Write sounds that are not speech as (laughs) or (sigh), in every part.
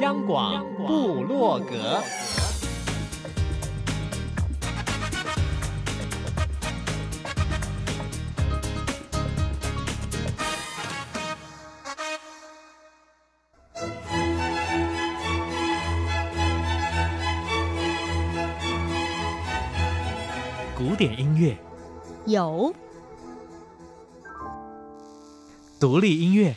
央广布洛格，古典音乐。有，独立音乐。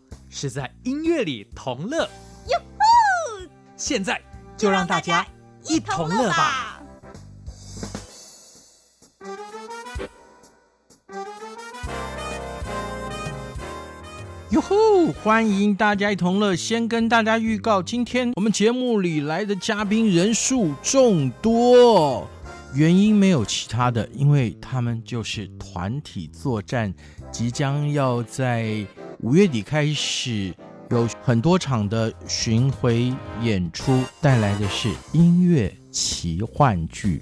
是在音乐里同乐，哟吼！现在就让大家一同乐吧！哟吼！欢迎大家一同乐。先跟大家预告，今天我们节目里来的嘉宾人数众多，原因没有其他的，因为他们就是团体作战，即将要在。五月底开始有很多场的巡回演出，带来的是音乐奇幻剧。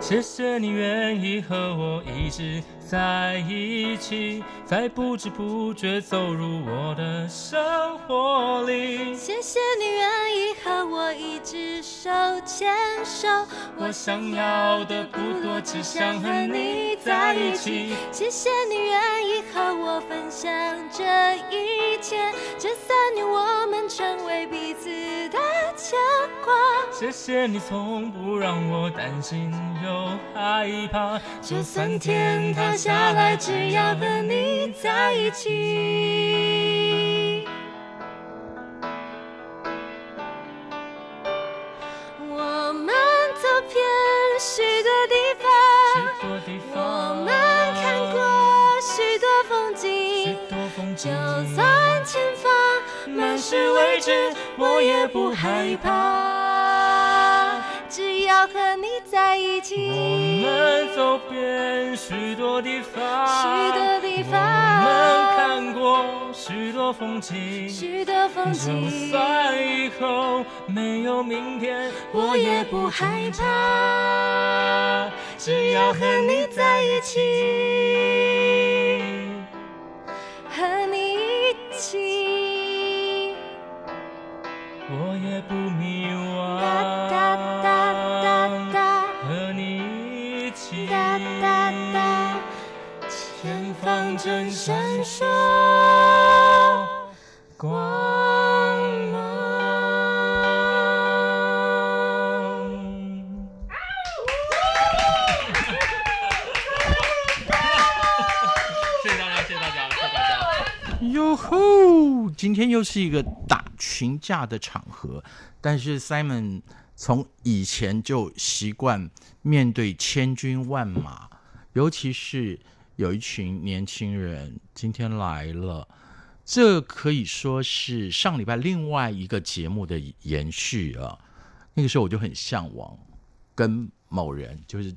谢谢你愿意和我一直在一起，在不知不觉走入我的生活里。谢谢你愿意和我一直手牵手，我想要的不多，只想和你在一起。谢谢你愿意和我分享这一切，这三年我们成为彼此的牵挂。谢谢你从不让我担心又害怕，就算天塌下来，只要和你在一起。我们走遍许多地方，我们看过许多风景，就算前方满是未知，我也不害怕。只要和你在一起，我们走遍许多地方，许多地方，我们看过许多风景，许多风景。就算以后没有明天，我也不害怕。只要和你在一起，和你一起，我也不迷惘。正闪烁光芒。谢谢大家，谢谢大家，谢谢大家。哟吼！今天又是一个打群架的场合，但是 Simon 从以前就习惯面对千军万马，尤其是。有一群年轻人今天来了，这可以说是上礼拜另外一个节目的延续啊。那个时候我就很向往跟某人，就是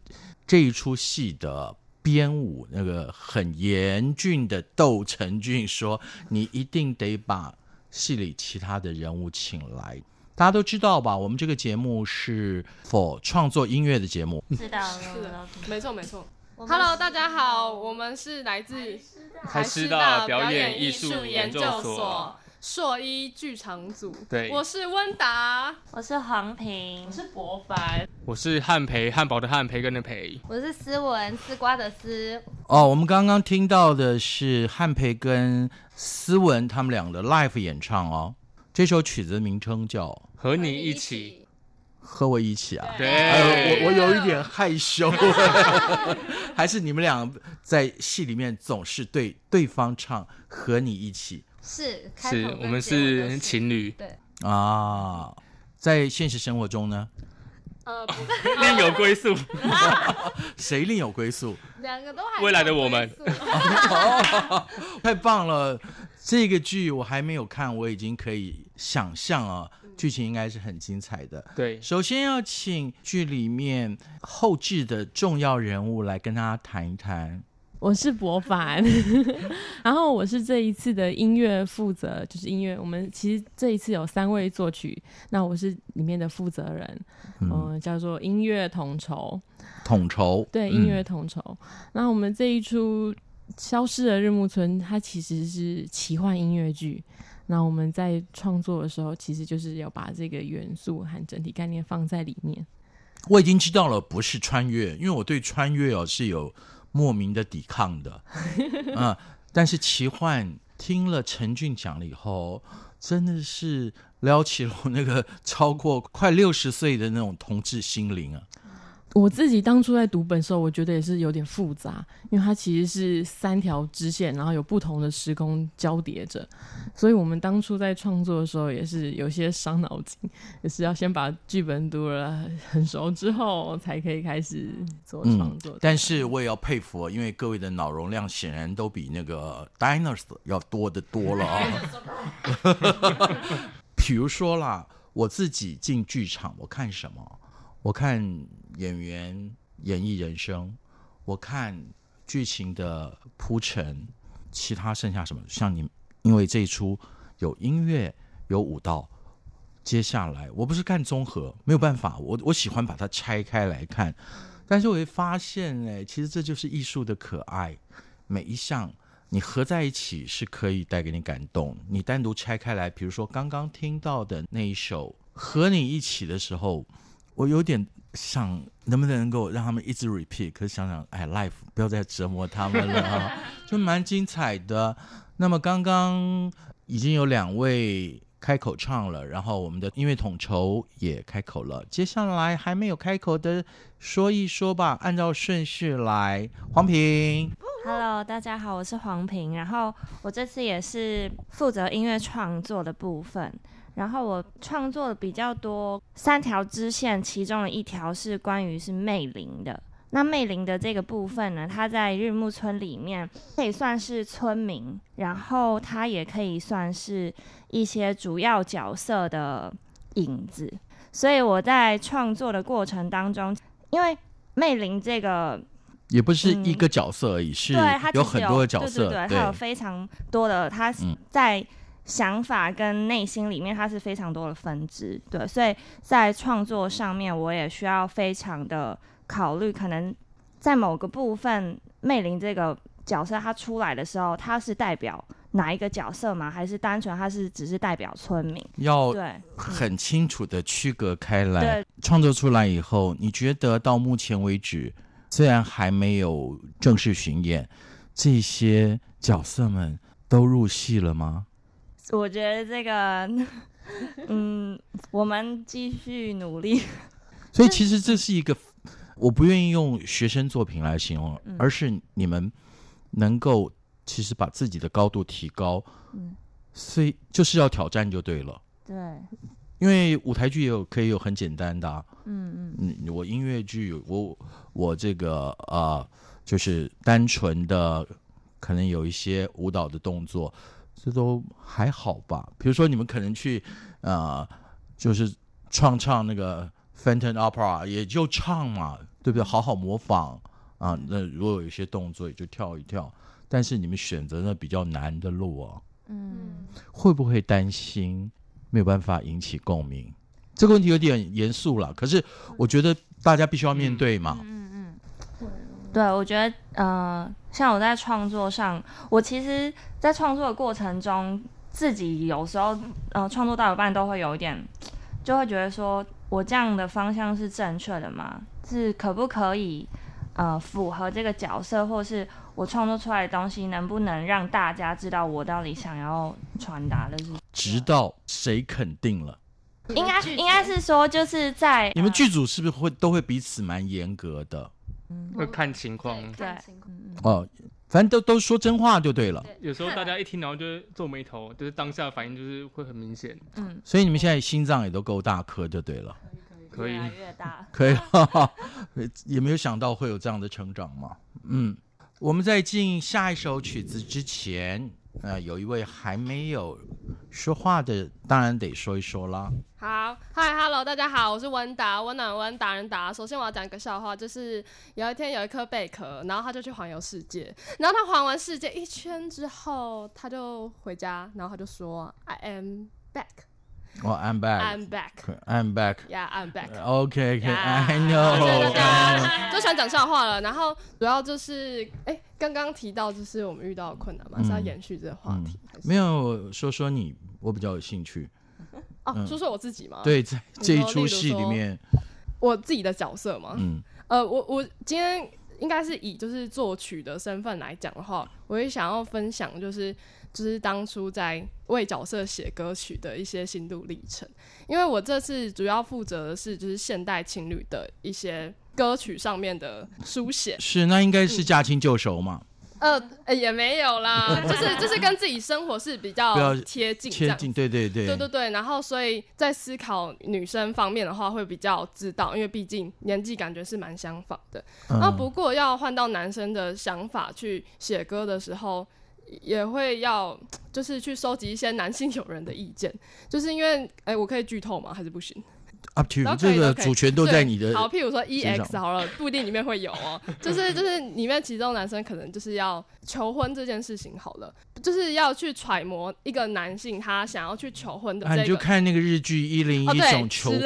这一出戏的编舞那个很严峻的窦成俊说：“你一定得把戏里其他的人物请来。”大家都知道吧？我们这个节目是 for 创作音乐的节目。知道了，是的，没错，没错。Hello，大家好，我们是来自台师大表演艺术研究所硕一剧场组。对，我是温达，我是黄平，我是博凡，我是汉培，汉堡的汉，培根的培，我是思文，丝瓜的丝。哦，我们刚刚听到的是汉培跟思文他们俩的 live 演唱哦。这首曲子的名称叫《和你一起》。和我一起啊！对，我我有一点害羞，(laughs) 还是你们俩在戏里面总是对对方唱“和你一起”，是是，我们是情侣，对。啊，在现实生活中呢，呃，不。另有归宿。(laughs) 谁另有归宿？两个都还未来的我们。(laughs) 太棒了！这个剧我还没有看，我已经可以想象啊，剧情应该是很精彩的。对，首先要请剧里面后置的重要人物来跟大家谈一谈。我是博凡，(laughs) 然后我是这一次的音乐负责，就是音乐。我们其实这一次有三位作曲，那我是里面的负责人，嗯、呃，叫做音乐统筹。统筹对，音乐统筹。那、嗯、我们这一出《消失的日暮村》，它其实是奇幻音乐剧。那我们在创作的时候，其实就是要把这个元素和整体概念放在里面。我已经知道了，不是穿越，因为我对穿越哦是有。莫名的抵抗的，(laughs) 嗯，但是奇幻听了陈俊讲了以后，真的是撩起了我那个超过快六十岁的那种同志心灵啊。我自己当初在读本的时候，我觉得也是有点复杂，因为它其实是三条支线，然后有不同的时空交叠着，所以我们当初在创作的时候也是有些伤脑筋，也是要先把剧本读了很熟之后，才可以开始做创作。嗯。但是我也要佩服，因为各位的脑容量显然都比那个 Diners 要多得多了啊。(laughs) 比如说啦，我自己进剧场，我看什么？我看演员演绎人生，我看剧情的铺陈，其他剩下什么？像你，因为这一出有音乐有舞蹈，接下来我不是看综合，没有办法，我我喜欢把它拆开来看。但是我会发现，哎，其实这就是艺术的可爱。每一项你合在一起是可以带给你感动，你单独拆开来，比如说刚刚听到的那一首《和你一起》的时候。我有点想能不能够让他们一直 repeat，可是想想，哎，life 不要再折磨他们了啊，(laughs) 就蛮精彩的。那么刚刚已经有两位开口唱了，然后我们的音乐统筹也开口了，接下来还没有开口的说一说吧，按照顺序来。黄平，Hello，大家好，我是黄平，然后我这次也是负责音乐创作的部分。然后我创作的比较多三条支线，其中的一条是关于是魅灵的。那魅灵的这个部分呢，它在日暮村里面可以算是村民，然后它也可以算是一些主要角色的影子。所以我在创作的过程当中，因为魅灵这个也不是一个角色而已，嗯、是有很多的角色，对对对，它有非常多的，它在。想法跟内心里面，它是非常多的分支，对，所以在创作上面，我也需要非常的考虑，可能在某个部分，魅灵这个角色他出来的时候，他是代表哪一个角色吗？还是单纯他是只是代表村民？要对很清楚的区隔开来。对，创作出来以后，你觉得到目前为止，虽然还没有正式巡演，这些角色们都入戏了吗？我觉得这个，嗯，我们继续努力。(laughs) 所以其实这是一个，我不愿意用学生作品来形容，而是你们能够其实把自己的高度提高，嗯，所以就是要挑战就对了。对，因为舞台剧也有可以有很简单的啊，嗯嗯，我音乐剧，我我这个呃，就是单纯的，可能有一些舞蹈的动作。这都还好吧？比如说你们可能去，呃，就是唱唱那个 Phantom Opera，也就唱嘛，对不对？好好模仿啊。那如果有一些动作，也就跳一跳。但是你们选择那比较难的路啊，嗯，会不会担心没有办法引起共鸣？这个问题有点严肃了。可是我觉得大家必须要面对嘛。嗯嗯，嗯，嗯。对，我觉得，呃，像我在创作上，我其实。在创作的过程中，自己有时候呃创作到一半都会有一点，就会觉得说我这样的方向是正确的吗？是可不可以呃符合这个角色，或是我创作出来的东西能不能让大家知道我到底想要传达的是？直到谁肯定了？应该应该是说就是在你们剧组是不是会都会彼此蛮严格的？嗯，会看情况。对，哦。反正都都说真话就对了。有时候大家一听，然后就皱眉头，就是当下反应就是会很明显。嗯，所以你们现在心脏也都够大颗就对了。可以越来越大，可以，哈哈，也没有想到会有这样的成长嘛。嗯，我们在进下一首曲子之前，呃，有一位还没有说话的，当然得说一说啦。好，嗨，Hello，大家好，我是温达，温暖温达人达。首先我要讲一个笑话，就是有一天有一颗贝壳，然后他就去环游世界，然后他环完世界一圈之后，他就回家，然后他就说，I am back。哦、oh,，I'm back. I'm back. I'm back. Yeah, I'm back. OK, OK. Yeah. I know. 大家，就喜欢讲笑话了。然后主要就是，哎，刚刚提到就是我们遇到的困难嘛，嗯、是要延续这个话题、嗯。没有，说说你，我比较有兴趣。哦、说说我自己吗？对，在这一出戏里面，我自己的角色嘛。嗯。呃，我我今天应该是以就是作曲的身份来讲的话，我也想要分享就是。就是当初在为角色写歌曲的一些心路历程，因为我这次主要负责的是就是现代情侣的一些歌曲上面的书写。是，那应该是驾轻就熟嘛？嗯、呃，也没有啦，(laughs) 就是就是跟自己生活是比较贴近，贴近，对对对，对对对。然后所以在思考女生方面的话，会比较知道，因为毕竟年纪感觉是蛮相仿的。那、嗯、不过要换到男生的想法去写歌的时候。也会要 (tsk) 就是去收集一些男性友人的意见，(tsk) 就是因为哎、欸，我可以剧透吗？还是不行？Up to you，这个主权都在你的。好，譬如说 EX 好了，不一定里面会有哦。(laughs) 就是就是里面其中男生可能就是要求婚这件事情好了，就是要去揣摩一个男性他想要去求婚的、这个。啊，你就看那个日剧《一零一种求婚》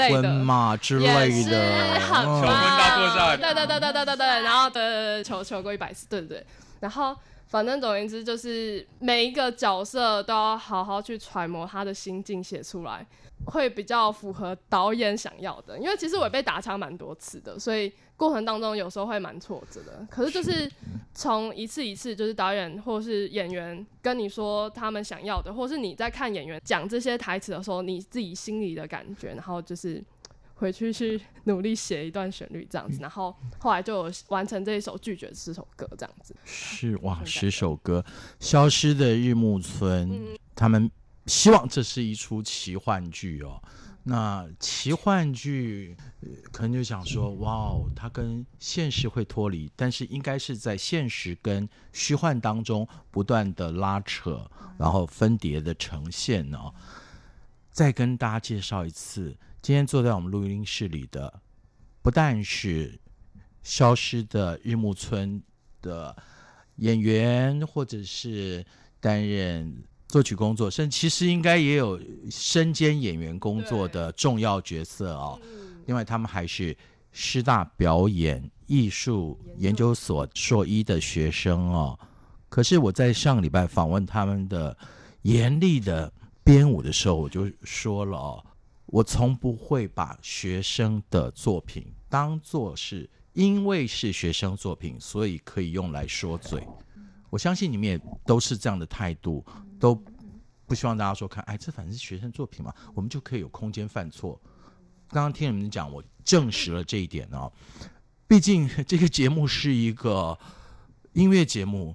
嘛之类的。之类的求婚大作战。对对对对对对对，然后的求求过一百次，对对对，然后。反正总而言之，就是每一个角色都要好好去揣摩他的心境，写出来会比较符合导演想要的。因为其实我也被打枪蛮多次的，所以过程当中有时候会蛮挫折的。可是就是从一次一次，就是导演或是演员跟你说他们想要的，或是你在看演员讲这些台词的时候，你自己心里的感觉，然后就是。回去去努力写一段旋律这样子，然后后来就完成这一首拒绝十首歌这样子。是哇，十首歌，消失的日暮村，嗯，他们希望这是一出奇幻剧哦。那奇幻剧可能就想说，哇哦，它跟现实会脱离，但是应该是在现实跟虚幻当中不断的拉扯，然后分别的呈现哦。再跟大家介绍一次。今天坐在我们录音室里的，不但是消失的日暮村的演员，或者是担任作曲工作，甚至其实应该也有身兼演员工作的重要角色哦。另外，他们还是师大表演艺术研究所硕一的学生哦。可是我在上个礼拜访问他们的严厉的编舞的时候，我就说了哦。我从不会把学生的作品当作是因为是学生作品，所以可以用来说嘴。我相信你们也都是这样的态度，都不希望大家说看，哎，这反正是学生作品嘛，我们就可以有空间犯错。刚刚听你们讲，我证实了这一点哦。毕竟这个节目是一个音乐节目，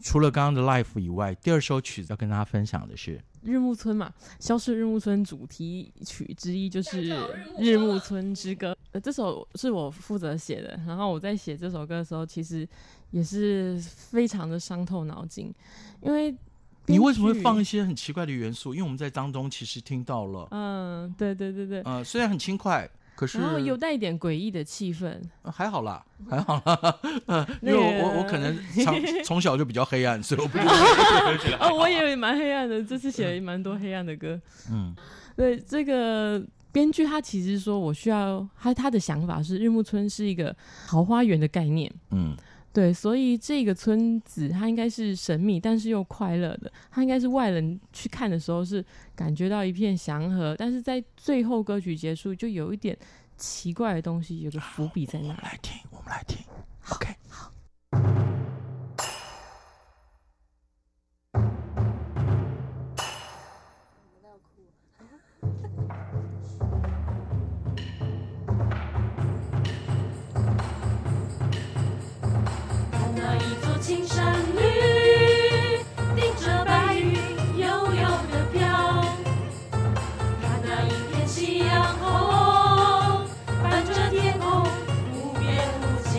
除了刚刚的 Life 以外，第二首曲子要跟大家分享的是。日暮村嘛，消失日暮村主题曲之一就是《日暮村之歌》。呃，这首是我负责写的。然后我在写这首歌的时候，其实也是非常的伤透脑筋，因为你为什么会放一些很奇怪的元素？因为我们在当中其实听到了，嗯，对对对对，呃，虽然很轻快。可是，然后有带一点诡异的气氛，还好啦，还好啦，(laughs) 嗯，因为我我我可能从从小就比较黑暗，所以我不知道。(laughs) 哦，我也蛮黑暗的，这次写了蛮多黑暗的歌。嗯，对，这个编剧他其实说我需要他他的想法是日暮村是一个桃花源的概念。嗯。对，所以这个村子它应该是神秘，但是又快乐的。它应该是外人去看的时候是感觉到一片祥和，但是在最后歌曲结束就有一点奇怪的东西，有个伏笔在那。我们来听，我们来听。OK，好。青山绿，顶着白云悠悠的飘。看那一片夕阳红，伴着天空无边无际。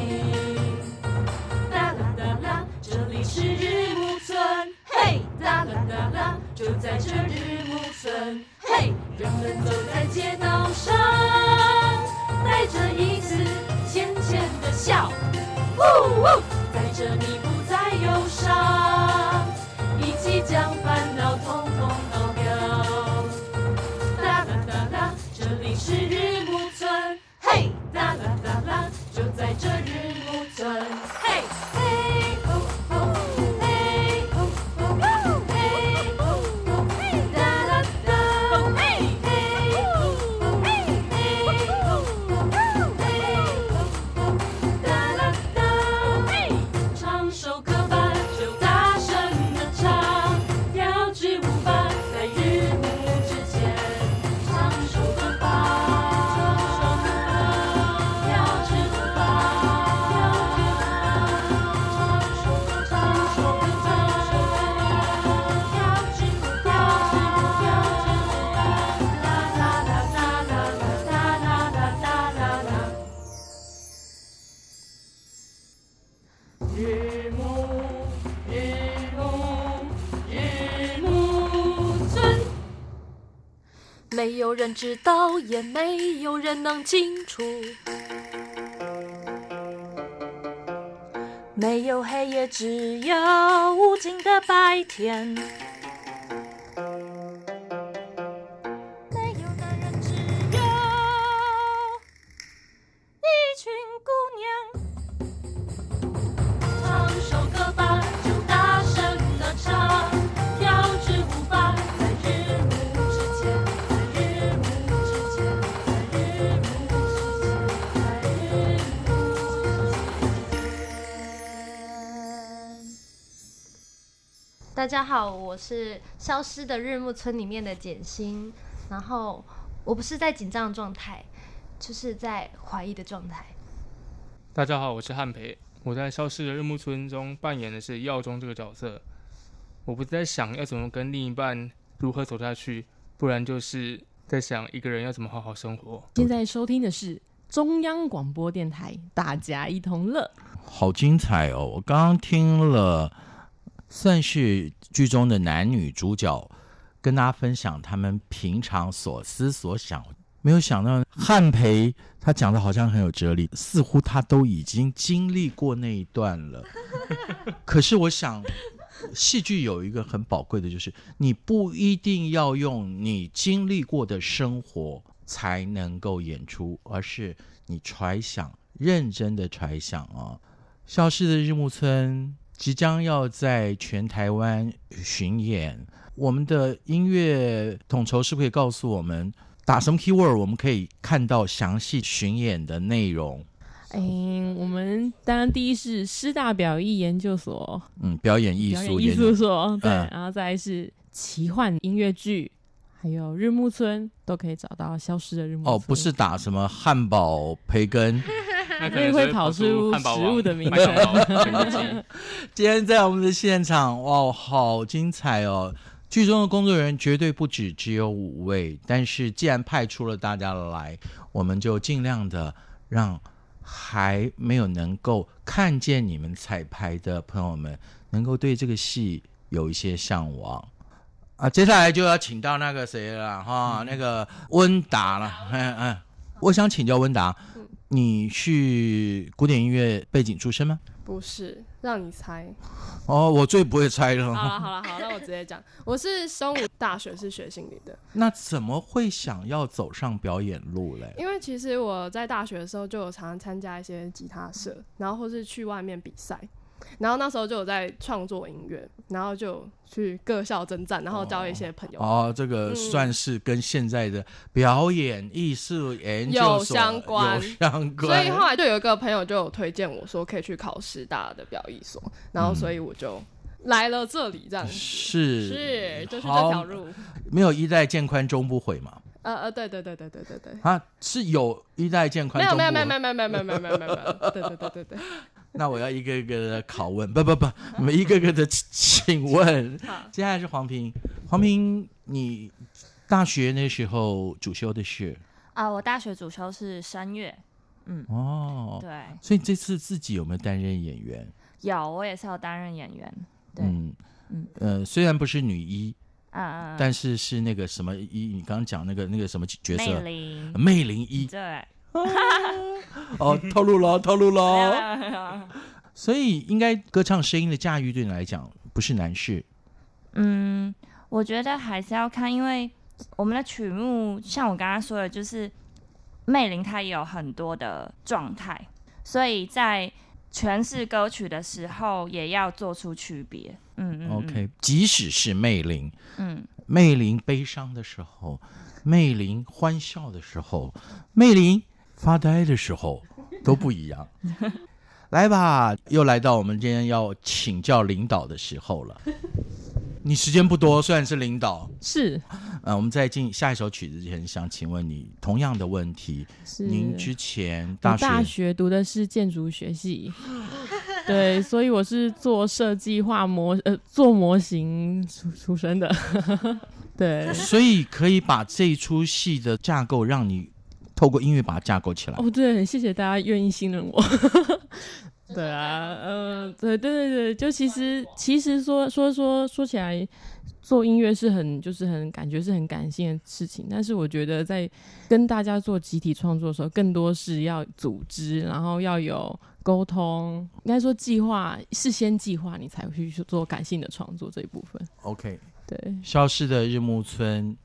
哒啦哒啦，这里是日暮村，嘿，哒啦哒啦，就在这日暮村，嘿。人们走在街道上，带着一丝浅浅的笑，呜呜，在这。忧伤，一起将烦恼统统有人知道，也没有人能清楚。没有黑夜，只有无尽的白天。大家好，我是消失的日暮村里面的简心，然后我不是在紧张的状态，就是在怀疑的状态。大家好，我是汉培，我在《消失的日暮村》中扮演的是耀中这个角色。我不是在想要怎么跟另一半如何走下去，不然就是在想一个人要怎么好好生活。现在收听的是中央广播电台，大家一同乐。好精彩哦！我刚刚听了，算是剧中的男女主角跟大家分享他们平常所思所想。没有想到汉培他讲的好像很有哲理，似乎他都已经经历过那一段了。(laughs) 可是我想，戏剧有一个很宝贵的，就是你不一定要用你经历过的生活才能够演出，而是你揣想，认真的揣想啊。消失的日暮村即将要在全台湾巡演，我们的音乐统筹是不是可以告诉我们？打什么 keyword，我们可以看到详细巡演的内容。哎，我们当然第一是师大表艺研究所，嗯，表演艺术艺术所，对，嗯、然后再是奇幻音乐剧，还有日暮村都可以找到消失的日暮村。哦，不是打什么汉堡培根，(laughs) 那可会会跑出食物的名称。(laughs) 今天在我们的现场，哇，好精彩哦！剧中的工作人员绝对不止只有五位，但是既然派出了大家来，我们就尽量的让还没有能够看见你们彩排的朋友们，能够对这个戏有一些向往啊！接下来就要请到那个谁了哈，嗯、那个温达了，嗯嗯，我想请教温达，你是古典音乐背景出身吗？不是，让你猜。哦，我最不会猜了。好了好了好，那我直接讲，我是生物大学是学心理的。那怎么会想要走上表演路嘞？因为其实我在大学的时候就有常常参加一些吉他社，然后或是去外面比赛。然后那时候就有在创作音乐，然后就去各校征战，然后交一些朋友。哦，哦，这个算是跟现在的表演艺术研究所有相关，有相关。所以后来就有一个朋友就有推荐我说可以去考师大的表艺所，然后所以我就来了这里，这样子。是是，就是这条路。没有一代渐宽终不悔嘛？呃呃，对对对对对对对。啊，是有一代渐宽。没有没有没有没有没有没有没有没有没有。对对对对对。(laughs) 那我要一个一个的拷问，不不不，我们一个个的请问。(laughs) 接下来是黄平，黄平，你大学那时候主修的是？啊，我大学主修是声乐。嗯，哦，对。所以这次自己有没有担任演员？有，我也是有担任演员。对，嗯嗯呃，虽然不是女一，啊但是是那个什么一，你刚刚讲那个那个什么角色？魅灵，魅灵一。对。(laughs) 哦，透露了，透露了。所以应该歌唱声音的驾驭对你来讲不是难事。嗯，我觉得还是要看，因为我们的曲目像我刚刚说的，就是魅灵它也有很多的状态，所以在诠释歌曲的时候也要做出区别。嗯，嗯，嗯，OK，即使是魅灵，嗯，魅灵悲伤的时候，魅灵欢笑的时候，魅伶发呆的时候都不一样。来吧，又来到我们今天要请教领导的时候了。你时间不多，虽然是领导，是。呃，我们在进下一首曲子之前，想请问你同样的问题：是您之前大学大学读的是建筑学系，对，所以我是做设计画模呃做模型出出身的，(laughs) 对，所以可以把这一出戏的架构让你。透过音乐把它架构起来。哦，对，很谢谢大家愿意信任我。(laughs) 对啊，嗯、呃，对对对对，就其实其实说说说说起来，做音乐是很就是很感觉是很感性的事情，但是我觉得在跟大家做集体创作的时候，更多是要组织，然后要有沟通，应该说计划，事先计划，你才会去做感性的创作这一部分。OK，对，消失的日暮村。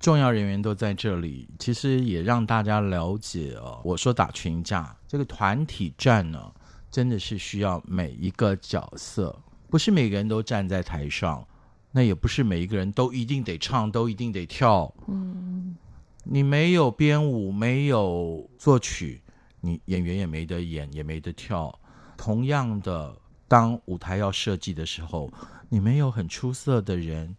重要人员都在这里，其实也让大家了解哦。我说打群架这个团体战呢，真的是需要每一个角色，不是每个人都站在台上，那也不是每一个人都一定得唱，都一定得跳。嗯，你没有编舞，没有作曲，你演员也没得演，也没得跳。同样的，当舞台要设计的时候，你没有很出色的人。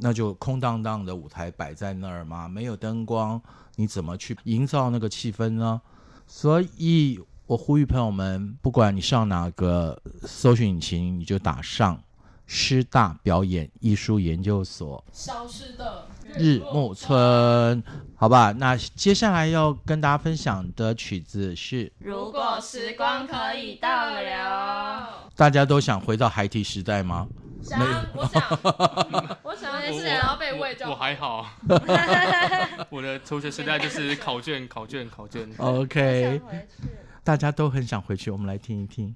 那就空荡荡的舞台摆在那儿吗？没有灯光，你怎么去营造那个气氛呢？所以我呼吁朋友们，不管你上哪个搜寻引擎，你就打上师大表演艺术研究所。消失的日暮村，好吧？那接下来要跟大家分享的曲子是《如果时光可以倒流》。大家都想回到孩提时代吗？想，我想，(laughs) 是然后被喂就我，我还好，(laughs) 我的求学时代就是考卷，考卷，考卷。OK，大家都很想回去，我们来听一听。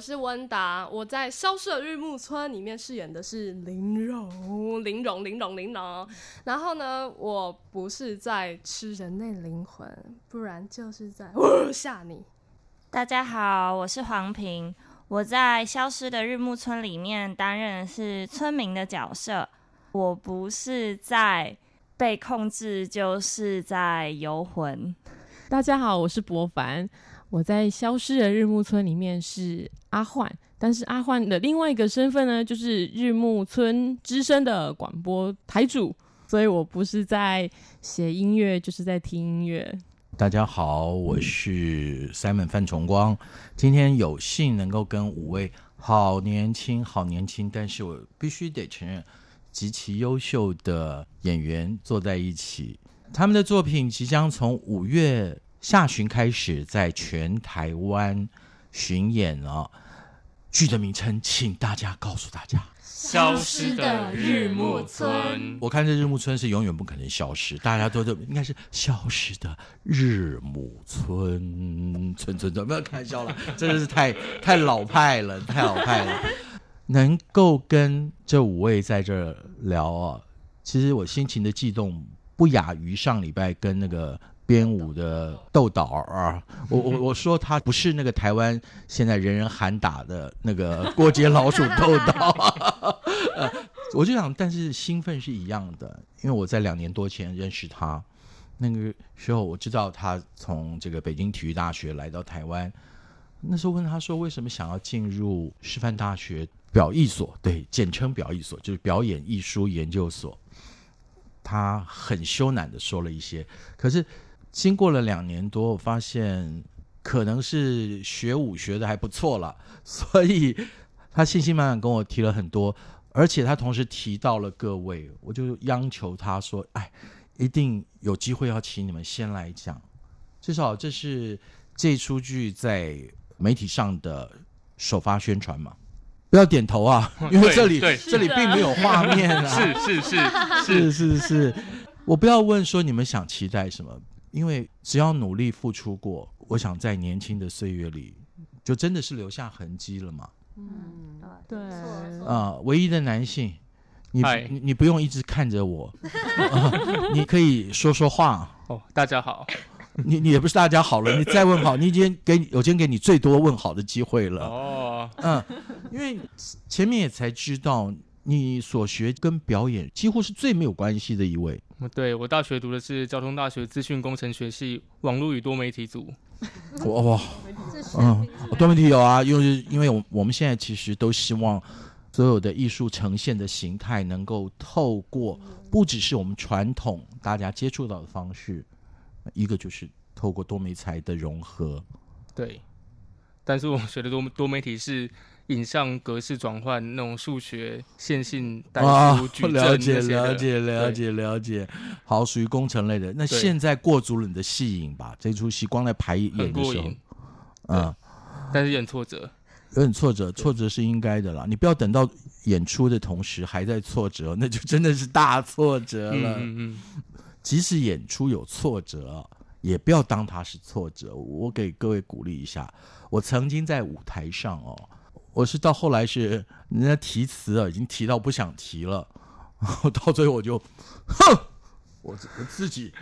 我是温达，我在《消失的日暮村》里面饰演的是林荣，林荣，林荣，林荣。然后呢，我不是在吃人类灵魂，不然就是在吓你。大家好，我是黄平，我在《消失的日暮村》里面担任的是村民的角色。我不是在被控制，就是在游魂。大家好，我是博凡。我在《消失的日暮村》里面是阿焕，但是阿焕的另外一个身份呢，就是日暮村之声的广播台主，所以我不是在写音乐，就是在听音乐。大家好，我是 Simon 范崇光，今天有幸能够跟五位好年轻、好年轻，但是我必须得承认极其优秀的演员坐在一起，他们的作品即将从五月。下旬开始在全台湾巡演哦，剧的名称，请大家告诉大家：消失的日暮村。我看这日暮村是永远不可能消失，大家都都应该是消失的日暮村。村村村，不要开玩笑了，真的是太太老派了，太老派了。(laughs) 能够跟这五位在这儿聊啊，其实我心情的悸动不亚于上礼拜跟那个。编舞的豆导啊，我我 (laughs) 我说他不是那个台湾现在人人喊打的那个 (laughs) 过街老鼠豆导，呃，(laughs) 我就想，但是兴奋是一样的，因为我在两年多前认识他，那个时候我知道他从这个北京体育大学来到台湾，那时候问他说为什么想要进入师范大学表艺所，对，简称表艺所，就是表演艺术研究所，他很羞赧的说了一些，可是。经过了两年多，我发现可能是学舞学的还不错了，所以他信心满满跟我提了很多，而且他同时提到了各位，我就央求他说：“哎，一定有机会要请你们先来讲，至少这是这出剧在媒体上的首发宣传嘛。”不要点头啊，因为这里这里并没有画面啊，是是 (laughs) 是是是是，我不要问说你们想期待什么。因为只要努力付出过，我想在年轻的岁月里，就真的是留下痕迹了嘛。嗯，对。啊、呃，唯一的男性，你你你不用一直看着我，呃、(laughs) 你可以说说话。哦，大家好。你你也不是大家好了，你再问好，你已经给我今天给你最多问好的机会了。哦，嗯，因为前面也才知道，你所学跟表演几乎是最没有关系的一位。对，我大学读的是交通大学资讯工程学系网络与多媒体组。(laughs) 哇哇，嗯，多媒体有啊，因为因为我我们现在其实都希望所有的艺术呈现的形态能够透过不只是我们传统大家接触到的方式，一个就是透过多媒材的融合。对，但是我们学的多多媒体是。影像格式转换那种数学线性代数矩阵，了解了解了解了解，好，属于工程类的。那现在过足了你的戏瘾吧？这出戏光在排演的时候，嗯，但是有点挫折，有点挫折，挫折是应该的啦。你不要等到演出的同时还在挫折，那就真的是大挫折了。嗯嗯，即使演出有挫折，也不要当它是挫折。我给各位鼓励一下，我曾经在舞台上哦。我是到后来是人家提词啊，已经提到不想提了，然后到最后我就，哼，我我自己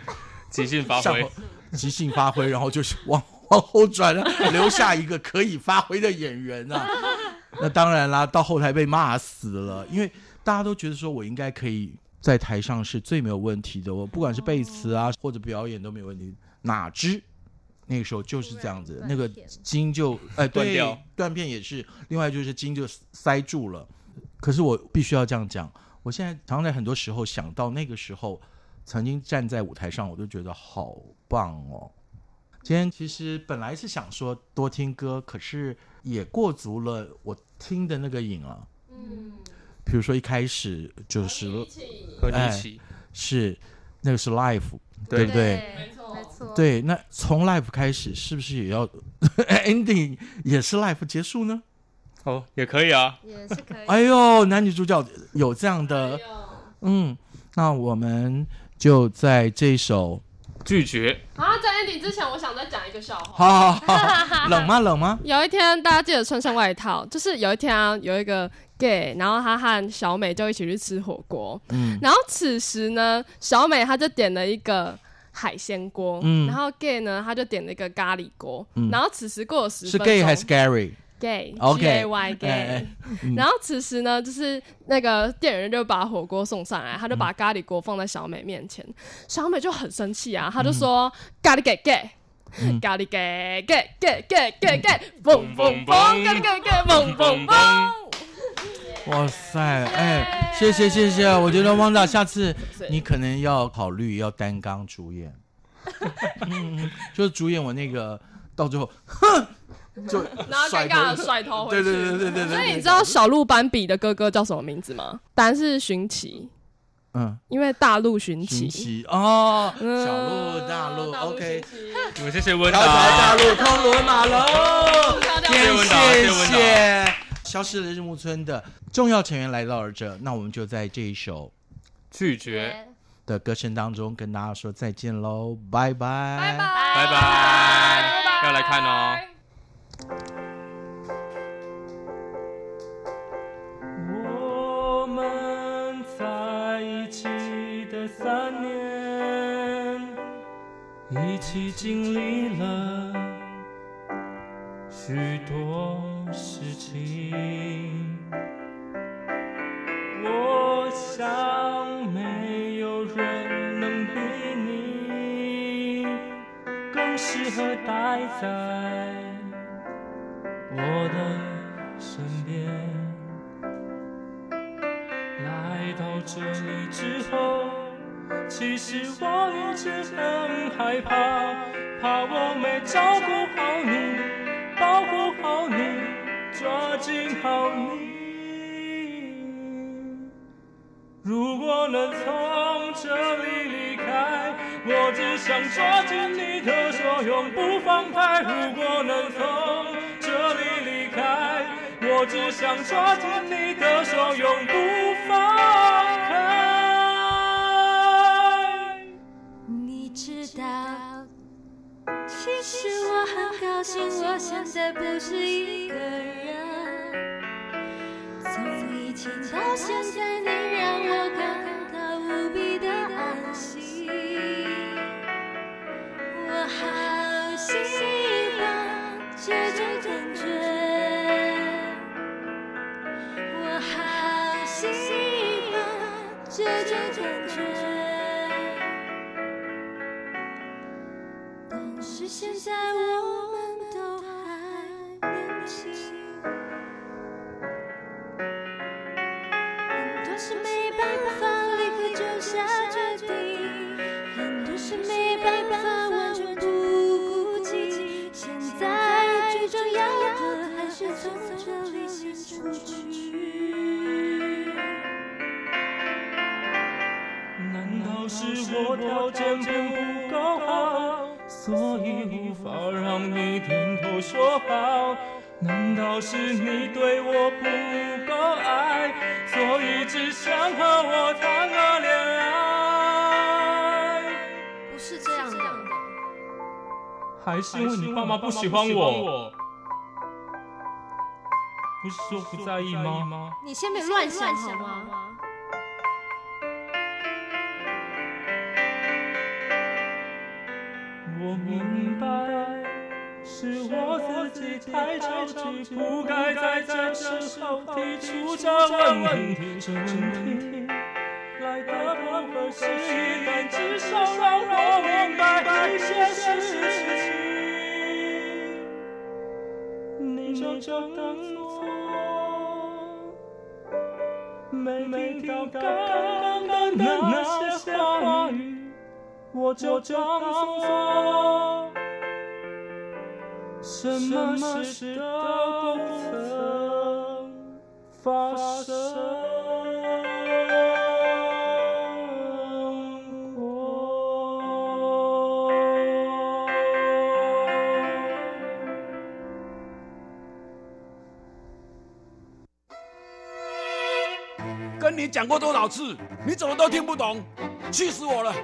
即兴发挥，即兴发挥，然后就是往往后转了，留下一个可以发挥的演员啊。那当然啦，到后台被骂死了，因为大家都觉得说我应该可以在台上是最没有问题的，我不管是背词啊或者表演都没有问题，哪知。那个时候就是这样子，那个筋就 (laughs) 哎断掉，断片也是。另外就是筋就塞住了。可是我必须要这样讲，我现在常常在很多时候想到那个时候曾经站在舞台上，我都觉得好棒哦。今天其实本来是想说多听歌，可是也过足了我听的那个瘾啊。嗯，比如说一开始就是和你一起，是那个是 life，对不对？对，那从 life 开始是不是也要 (laughs) ending 也是 life 结束呢？哦，也可以啊，也是可以。哎呦，男女主角有这样的，嗯，那我们就在这首拒绝。啊，在 ending 之前，我想再讲一个笑话。好好好，冷吗？冷吗？有一天，大家记得穿上外套。就是有一天啊，有一个 gay，然后他和小美就一起去吃火锅。嗯。然后此时呢，小美她就点了一个海鲜锅。嗯。然后 gay 呢，他就点了一个咖喱锅。嗯。然后此时过了十分钟。是 gay 还是 Gary？gay，G A Y gay，然后此时呢，就是那个店员就把火锅送上来，他就把咖喱锅放在小美面前，小美就很生气啊，他就说咖喱给 gay，咖喱给 gay gay gay gay gay，嘣嘣嘣，咖喱给 gay，嘣嘣嘣。哇塞，哎，谢谢谢谢，我觉得汪导下次你可能要考虑要担纲主演，(laughs) 就是主演我那个到最后，哼。就然后尴尬的甩头回去，对对对对对对。所以你知道小鹿斑比的哥哥叫什么名字吗？答案是寻奇。嗯，因为大陆寻奇。哦，小鹿大陆，OK。我们谢谢温导。大陆通罗马龙。谢谢。消失的日木村的重要成员来到了这，那我们就在这一首拒绝。的歌声当中跟大家说再见喽，拜拜，拜拜，拜拜，要来看哦。我们在一起的三年，一起经历了许多事情。我想没有人能比你更适合待在。我的身边，来到这里之后，其实我一直很害怕，怕我没照顾好你，保护好你，抓紧好你。如果能从这里离开，我只想抓紧你的手，永不放开。如果能从这里离开，我只想抓紧你的手，永不放开。你知道，其实我很高兴，我现在不是一个人。从以前到现在，你让我感到无比的安心。我好喜欢这种感觉，我好喜欢这种感觉，但是现在我们都还年轻，很多事没办法立刻就下决定，很多事没办法完全不顾及，现在。最重要的还是从这里先出去。难道是我条件不够好，所以无法让你点头说好？难道是你对我不够爱，所以只想和我谈个恋爱？不是这样的，还是因为你爸妈不喜欢我？不是说不在意吗？你先别乱想好吗？我明白，是我自己太着急，不该在这时候提出这问题。这问题来得不合时宜，但至少让我明白一些事情。你就等。每每听到刚刚的那些话语，我就装作什么事都不曾发生过。跟你讲过多少次，你怎么都听不懂，气死我了！啊，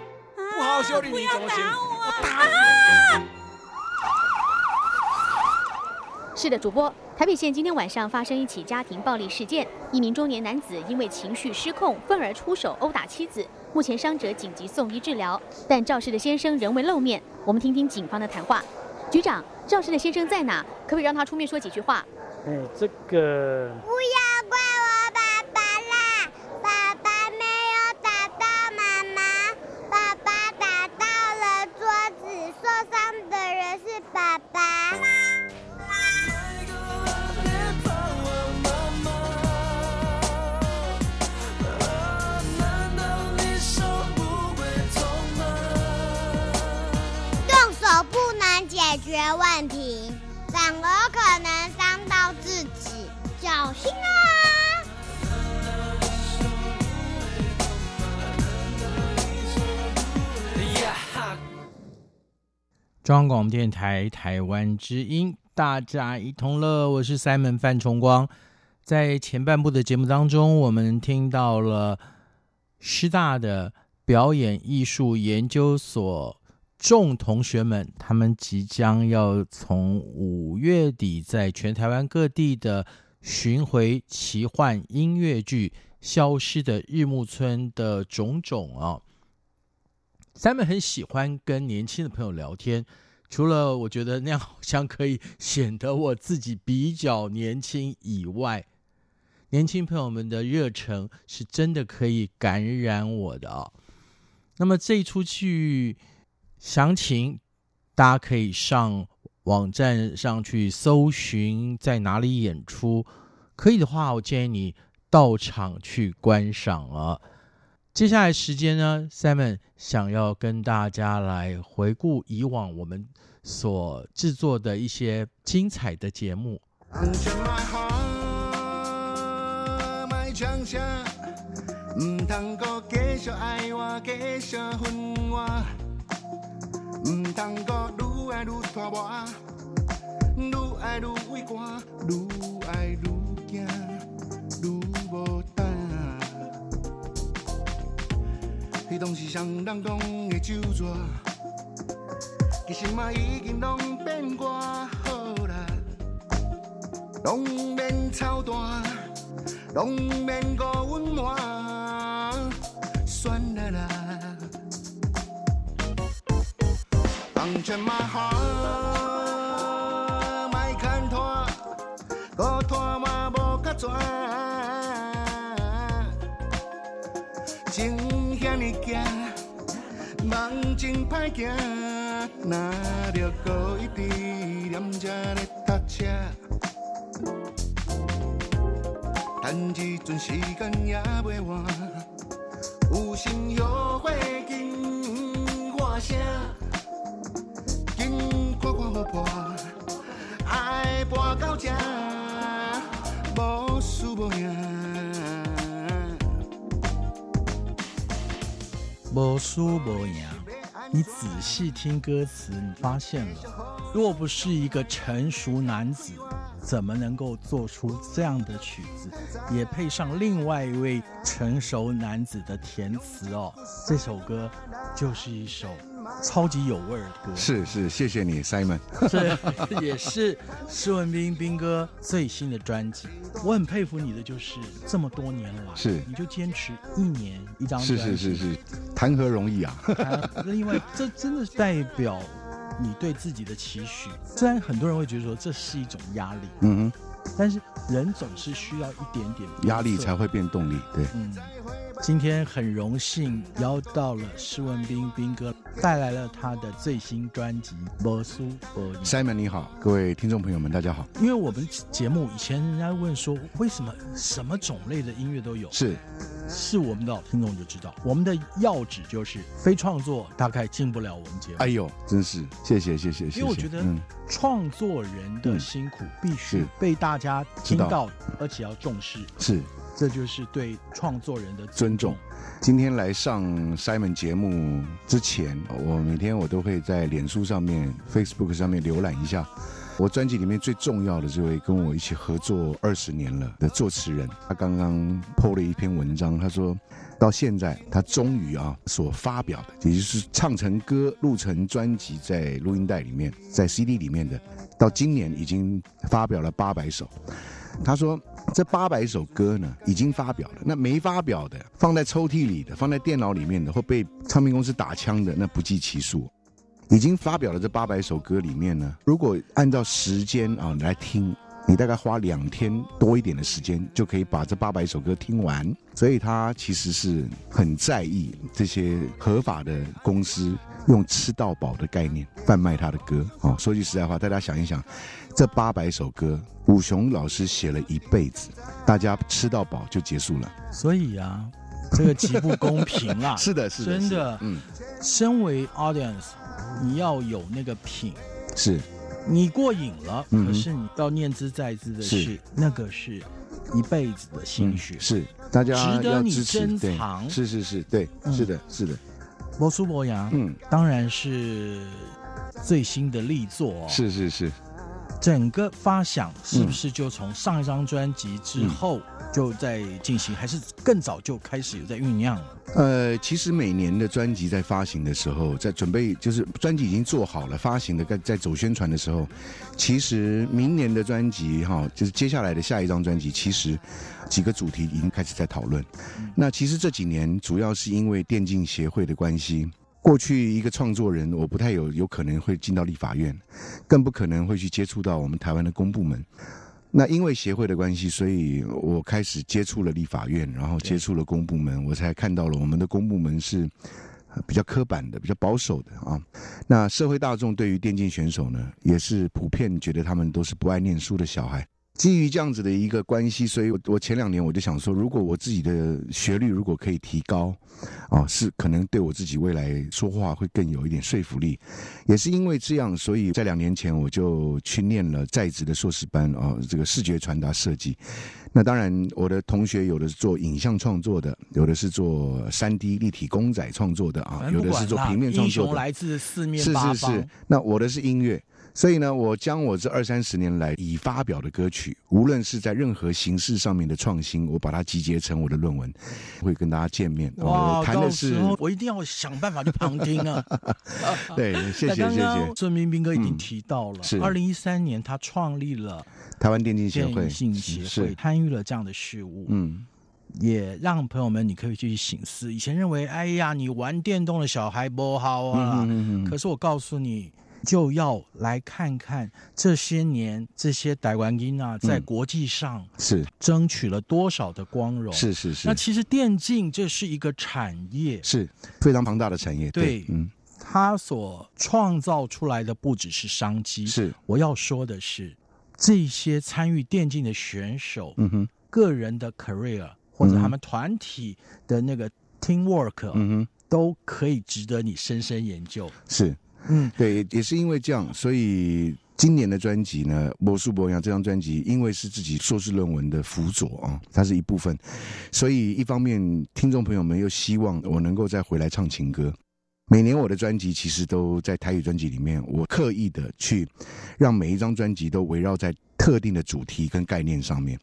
不好好修理你怎么行？我打是的，主播，台北县今天晚上发生一起家庭暴力事件，一名中年男子因为情绪失控，愤而出手殴打妻子，目前伤者紧急送医治疗，但肇事的先生仍未露面。我们听听警方的谈话。局长，肇事的先生在哪？可不可以让他出面说几句话？哎，这个。不要中央广播电台台湾之音，大家一同乐。我是 Simon 范崇光。在前半部的节目当中，我们听到了师大的表演艺术研究所众同学们，他们即将要从五月底在全台湾各地的巡回奇幻音乐剧《消失的日暮村》的种种啊。Simon 很喜欢跟年轻的朋友聊天，除了我觉得那样好像可以显得我自己比较年轻以外，年轻朋友们的热忱是真的可以感染我的啊。那么这一出剧详情，大家可以上网站上去搜寻在哪里演出，可以的话，我建议你到场去观赏啊。接下来时间呢，Simon 想要跟大家来回顾以往我们所制作的一些精彩的节目。彼拢是双人讲的酒醉，其实嘛已经拢变卦好啦，拢免操蛋，拢免过温暖，算了啦，放全马好，莫牵拖，个拖嘛无较绝，情。你行，梦真歹行，哪着搁一直念这咧读册，等一阵时间也袂晚，有心后悔紧话声，紧看看好破，爱跋到这，无输无赢，你仔细听歌词，你发现了，若不是一个成熟男子，怎么能够做出这样的曲子，也配上另外一位成熟男子的填词哦？这首歌就是一首超级有味儿的歌。是是，谢谢你，Simon。这 (laughs) 也是施文斌斌哥最新的专辑。我很佩服你的，就是这么多年来，是你就坚持一年一张专辑，是是是是，谈何容易啊！另外，这真的代表你对自己的期许。虽然很多人会觉得说这是一种压力，嗯哼，但是人总是需要一点点压力才会变动力。对，嗯。今天很荣幸邀到了施文斌斌哥，带来了他的最新专辑《无输无赢》。Simon 你好，各位听众朋友们，大家好。因为我们节目以前人家问说，为什么什么种类的音乐都有？是，是我们的老听众就知道，我们的要旨就是非创作大概进不了我们节目。哎呦，真是谢谢谢谢谢谢。因为我觉得创作人的辛苦必须被大家听到，而且要重视。是。这就是对创作人的尊重。今天来上 Simon 节目之前，我每天我都会在脸书上面、Facebook 上面浏览一下，我专辑里面最重要的这位跟我一起合作二十年了的作词人，他刚刚 po 了一篇文章，他说到现在他终于啊所发表的，也就是唱成歌、录成专辑在录音带里面、在 CD 里面的，到今年已经发表了八百首。他说这八百首歌呢已经发表了，那没发表的、放在抽屉里的、放在电脑里面的或被唱片公司打枪的，那不计其数。已经发表了这八百首歌里面呢，如果按照时间啊来听，你大概花两天多一点的时间就可以把这八百首歌听完。所以他其实是很在意这些合法的公司用吃到饱的概念贩卖他的歌啊。说句实在话，大家想一想，这八百首歌，武雄老师写了一辈子，大家吃到饱就结束了。所以啊，这个极不公平啊！(laughs) 是的，是的，真的。嗯，身为 audience。你要有那个品，是，你过瘾了，嗯、可是你要念兹在兹的是，是那个是一辈子的心血，嗯、是大家值得你珍藏，是是是，对，嗯、是的，是的。摩苏伯阳，嗯，当然是最新的力作，哦，是是是。整个发想是不是就从上一张专辑之后就在进行，嗯、还是更早就开始有在酝酿？呃，其实每年的专辑在发行的时候，在准备就是专辑已经做好了，发行的在在走宣传的时候，其实明年的专辑哈，就是接下来的下一张专辑，其实几个主题已经开始在讨论。嗯、那其实这几年主要是因为电竞协会的关系。过去一个创作人，我不太有有可能会进到立法院，更不可能会去接触到我们台湾的公部门。那因为协会的关系，所以我开始接触了立法院，然后接触了公部门，我才看到了我们的公部门是比较刻板的、比较保守的啊。那社会大众对于电竞选手呢，也是普遍觉得他们都是不爱念书的小孩。基于这样子的一个关系，所以我我前两年我就想说，如果我自己的学历如果可以提高，啊，是可能对我自己未来说话会更有一点说服力。也是因为这样，所以在两年前我就去念了在职的硕士班啊，这个视觉传达设计。那当然，我的同学有的是做影像创作的，有的是做三 D 立体公仔创作的啊，有的是做平面创作的。英雄来自四面八方。是是是，那我的是音乐。所以呢，我将我这二三十年来已发表的歌曲，无论是在任何形式上面的创新，我把它集结成我的论文，会跟大家见面。哇，谈的是我一定要想办法去旁听啊！(laughs) 对，谢谢谢谢。孙明斌哥已经提到了，是二零一三年他创立了台湾电竞协会，电竞协会参与了这样的事物，嗯，也让朋友们你可以去省思，以前认为哎呀，你玩电动的小孩不好啊，可是我告诉你。就要来看看这些年这些台湾音啊，在国际上是争取了多少的光荣？是是是。那其实电竞这是一个产业，是非常庞大的产业。对，嗯，它所创造出来的不只是商机。是，我要说的是，这些参与电竞的选手，嗯哼，个人的 career 或者他们团体的那个 teamwork，嗯哼，都可以值得你深深研究。是。嗯，对，也是因为这样，所以今年的专辑呢，《魔术博洋》这张专辑，因为是自己硕士论文的辅佐啊，它是一部分，所以一方面听众朋友们又希望我能够再回来唱情歌。每年我的专辑其实都在台语专辑里面，我刻意的去让每一张专辑都围绕在特定的主题跟概念上面，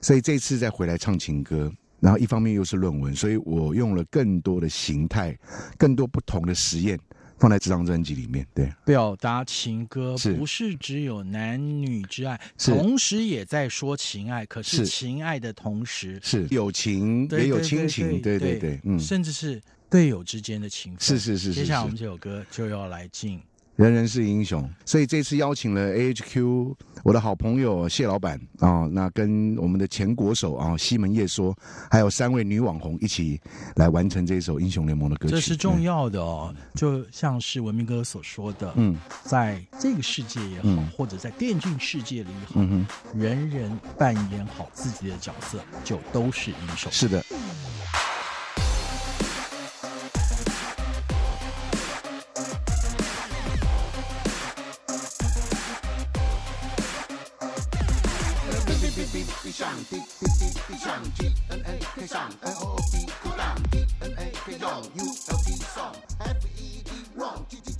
所以这次再回来唱情歌，然后一方面又是论文，所以我用了更多的形态，更多不同的实验。放在这张专辑里面，对，表达情歌不是只有男女之爱，同时也在说情爱。可是情爱的同时是友情，也有亲情，对对对，嗯，甚至是队友之间的情分。是是是是。接下来我们这首歌就要来进。人人是英雄，所以这次邀请了 AHQ 我的好朋友谢老板啊，那跟我们的前国手啊西门叶说，还有三位女网红一起来完成这首英雄联盟的歌曲。这是重要的哦，就像是文明哥所说的，嗯，在这个世界也好，嗯、或者在电竞世界里也好，嗯，人人扮演好自己的角色，就都是英雄。是的。上 D D D D 上 G N A K 上 N O O P 鼓浪 D N A K 用 U L P 送 F E D 用 G G。